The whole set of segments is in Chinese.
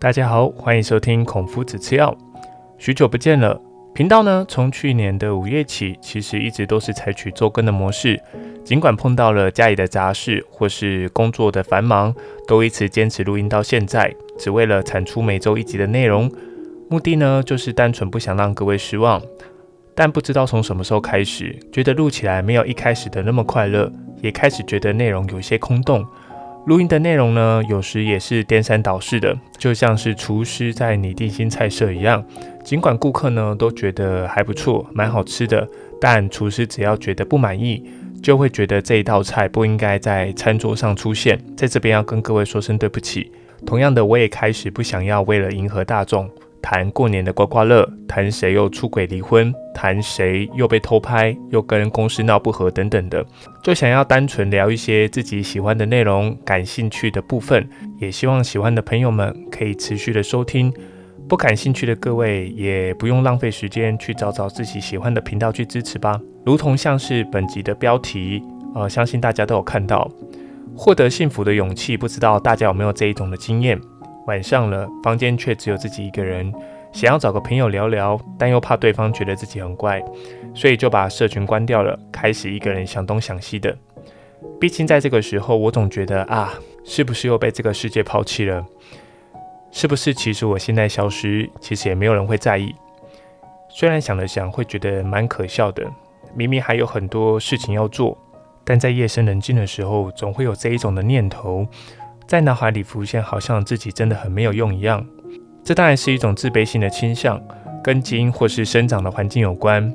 大家好，欢迎收听孔夫子吃药。许久不见了，频道呢从去年的五月起，其实一直都是采取周更的模式。尽管碰到了家里的杂事或是工作的繁忙，都一直坚持录音到现在，只为了产出每周一集的内容。目的呢就是单纯不想让各位失望。但不知道从什么时候开始，觉得录起来没有一开始的那么快乐，也开始觉得内容有些空洞。录音的内容呢，有时也是颠三倒四的，就像是厨师在拟定新菜色一样。尽管顾客呢都觉得还不错，蛮好吃的，但厨师只要觉得不满意，就会觉得这一道菜不应该在餐桌上出现。在这边要跟各位说声对不起。同样的，我也开始不想要为了迎合大众。谈过年的刮刮乐，谈谁又出轨离婚，谈谁又被偷拍，又跟公司闹不和等等的，就想要单纯聊一些自己喜欢的内容、感兴趣的部分，也希望喜欢的朋友们可以持续的收听。不感兴趣的各位也不用浪费时间去找找自己喜欢的频道去支持吧。如同像是本集的标题，呃，相信大家都有看到，获得幸福的勇气，不知道大家有没有这一种的经验？晚上了，房间却只有自己一个人，想要找个朋友聊聊，但又怕对方觉得自己很怪，所以就把社群关掉了，开始一个人想东想西的。毕竟在这个时候，我总觉得啊，是不是又被这个世界抛弃了？是不是其实我现在消失，其实也没有人会在意？虽然想了想，会觉得蛮可笑的。明明还有很多事情要做，但在夜深人静的时候，总会有这一种的念头。在脑海里浮现，好像自己真的很没有用一样。这当然是一种自卑性的倾向，跟基因或是生长的环境有关。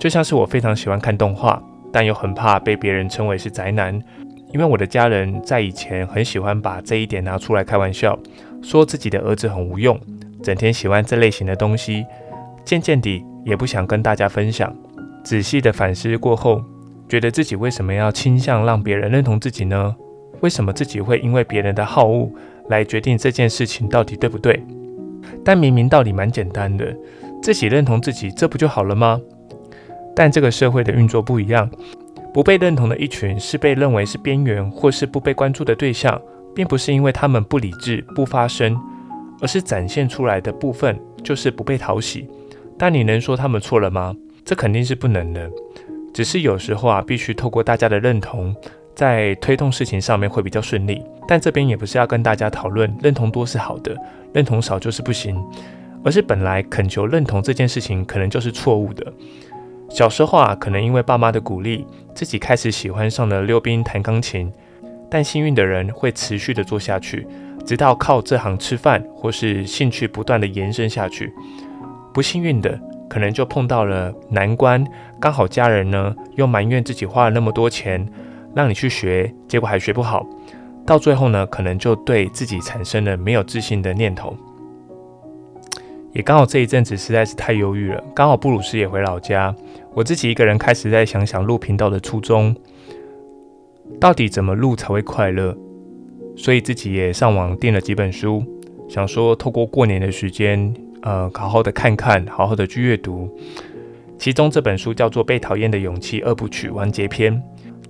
就像是我非常喜欢看动画，但又很怕被别人称为是宅男，因为我的家人在以前很喜欢把这一点拿出来开玩笑，说自己的儿子很无用，整天喜欢这类型的东西。渐渐地，也不想跟大家分享。仔细的反思过后，觉得自己为什么要倾向让别人认同自己呢？为什么自己会因为别人的好恶来决定这件事情到底对不对？但明明道理蛮简单的，自己认同自己，这不就好了吗？但这个社会的运作不一样，不被认同的一群是被认为是边缘或是不被关注的对象，并不是因为他们不理智不发声，而是展现出来的部分就是不被讨喜。但你能说他们错了吗？这肯定是不能的。只是有时候啊，必须透过大家的认同。在推动事情上面会比较顺利，但这边也不是要跟大家讨论认同多是好的，认同少就是不行，而是本来恳求认同这件事情可能就是错误的。小时候啊，可能因为爸妈的鼓励，自己开始喜欢上了溜冰、弹钢琴，但幸运的人会持续的做下去，直到靠这行吃饭，或是兴趣不断的延伸下去。不幸运的，可能就碰到了难关，刚好家人呢又埋怨自己花了那么多钱。让你去学，结果还学不好，到最后呢，可能就对自己产生了没有自信的念头。也刚好这一阵子实在是太忧郁了，刚好布鲁斯也回老家，我自己一个人开始在想想录频道的初衷，到底怎么录才会快乐？所以自己也上网订了几本书，想说透过过年的时间，呃，好好的看看，好好的去阅读。其中这本书叫做《被讨厌的勇气》二部曲完结篇。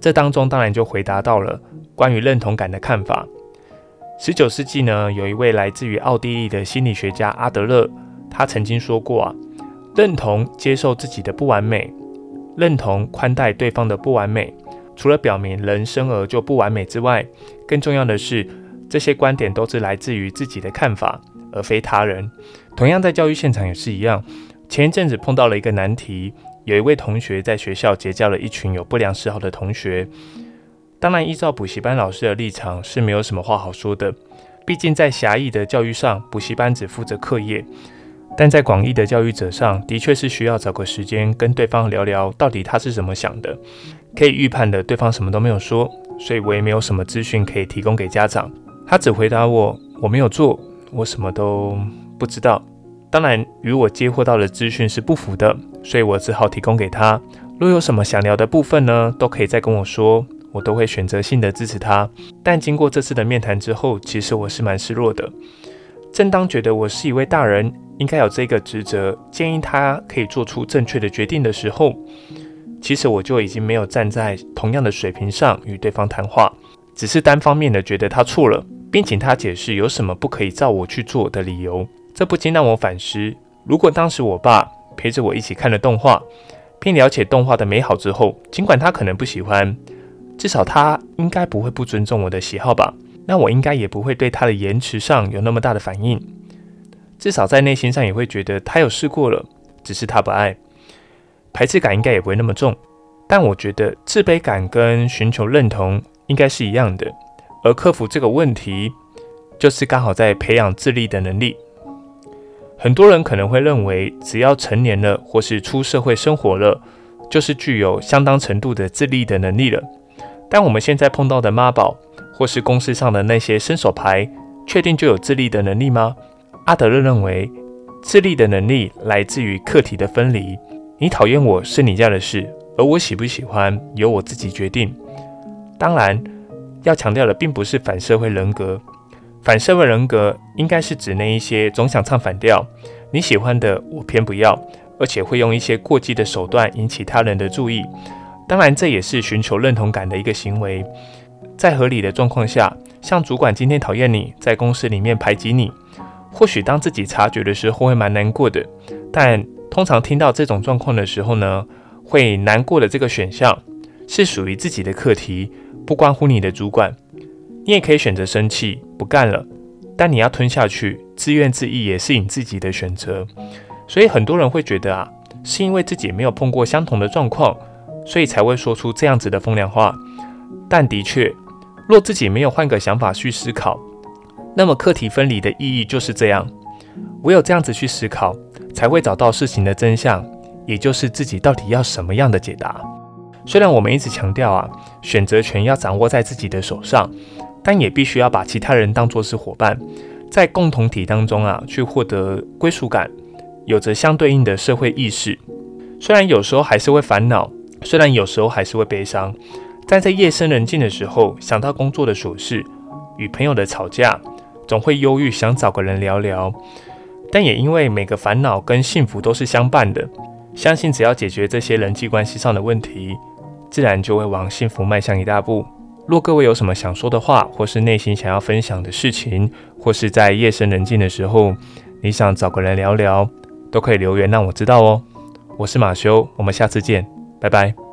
这当中当然就回答到了关于认同感的看法。十九世纪呢，有一位来自于奥地利的心理学家阿德勒，他曾经说过啊，认同接受自己的不完美，认同宽待对方的不完美，除了表明人生而就不完美之外，更重要的是，这些观点都是来自于自己的看法，而非他人。同样在教育现场也是一样，前一阵子碰到了一个难题。有一位同学在学校结交了一群有不良嗜好的同学。当然，依照补习班老师的立场是没有什么话好说的。毕竟在狭义的教育上，补习班只负责课业；但在广义的教育者上，的确是需要找个时间跟对方聊聊，到底他是怎么想的。可以预判的，对方什么都没有说，所以我也没有什么资讯可以提供给家长。他只回答我：“我没有做，我什么都不知道。”当然，与我接获到的资讯是不符的，所以我只好提供给他。若有什么想聊的部分呢，都可以再跟我说，我都会选择性的支持他。但经过这次的面谈之后，其实我是蛮失落的。正当觉得我是一位大人，应该有这个职责，建议他可以做出正确的决定的时候，其实我就已经没有站在同样的水平上与对方谈话，只是单方面的觉得他错了，并请他解释有什么不可以照我去做的理由。这不禁让我反思：如果当时我爸陪着我一起看了动画，并了解动画的美好之后，尽管他可能不喜欢，至少他应该不会不尊重我的喜好吧？那我应该也不会对他的言辞上有那么大的反应，至少在内心上也会觉得他有试过了，只是他不爱，排斥感应该也不会那么重。但我觉得自卑感跟寻求认同应该是一样的，而克服这个问题，就是刚好在培养自立的能力。很多人可能会认为，只要成年了或是出社会生活了，就是具有相当程度的自立的能力了。但我们现在碰到的妈宝，或是公司上的那些伸手牌，确定就有自立的能力吗？阿德勒认为，自立的能力来自于客体的分离。你讨厌我是你家的事。而我喜不喜欢由我自己决定。当然，要强调的并不是反社会人格。反社会人格应该是指那一些总想唱反调，你喜欢的我偏不要，而且会用一些过激的手段引起他人的注意。当然，这也是寻求认同感的一个行为。在合理的状况下，像主管今天讨厌你，在公司里面排挤你，或许当自己察觉的时候会蛮难过的。但通常听到这种状况的时候呢？会难过的这个选项是属于自己的课题，不关乎你的主管。你也可以选择生气不干了，但你要吞下去，自怨自艾也是你自己的选择。所以很多人会觉得啊，是因为自己没有碰过相同的状况，所以才会说出这样子的风凉话。但的确，若自己没有换个想法去思考，那么课题分离的意义就是这样。唯有这样子去思考，才会找到事情的真相。也就是自己到底要什么样的解答？虽然我们一直强调啊，选择权要掌握在自己的手上，但也必须要把其他人当作是伙伴，在共同体当中啊，去获得归属感，有着相对应的社会意识。虽然有时候还是会烦恼，虽然有时候还是会悲伤，但在夜深人静的时候，想到工作的琐事，与朋友的吵架，总会忧郁，想找个人聊聊。但也因为每个烦恼跟幸福都是相伴的。相信只要解决这些人际关系上的问题，自然就会往幸福迈向一大步。若各位有什么想说的话，或是内心想要分享的事情，或是在夜深人静的时候，你想找个人聊聊，都可以留言让我知道哦。我是马修，我们下次见，拜拜。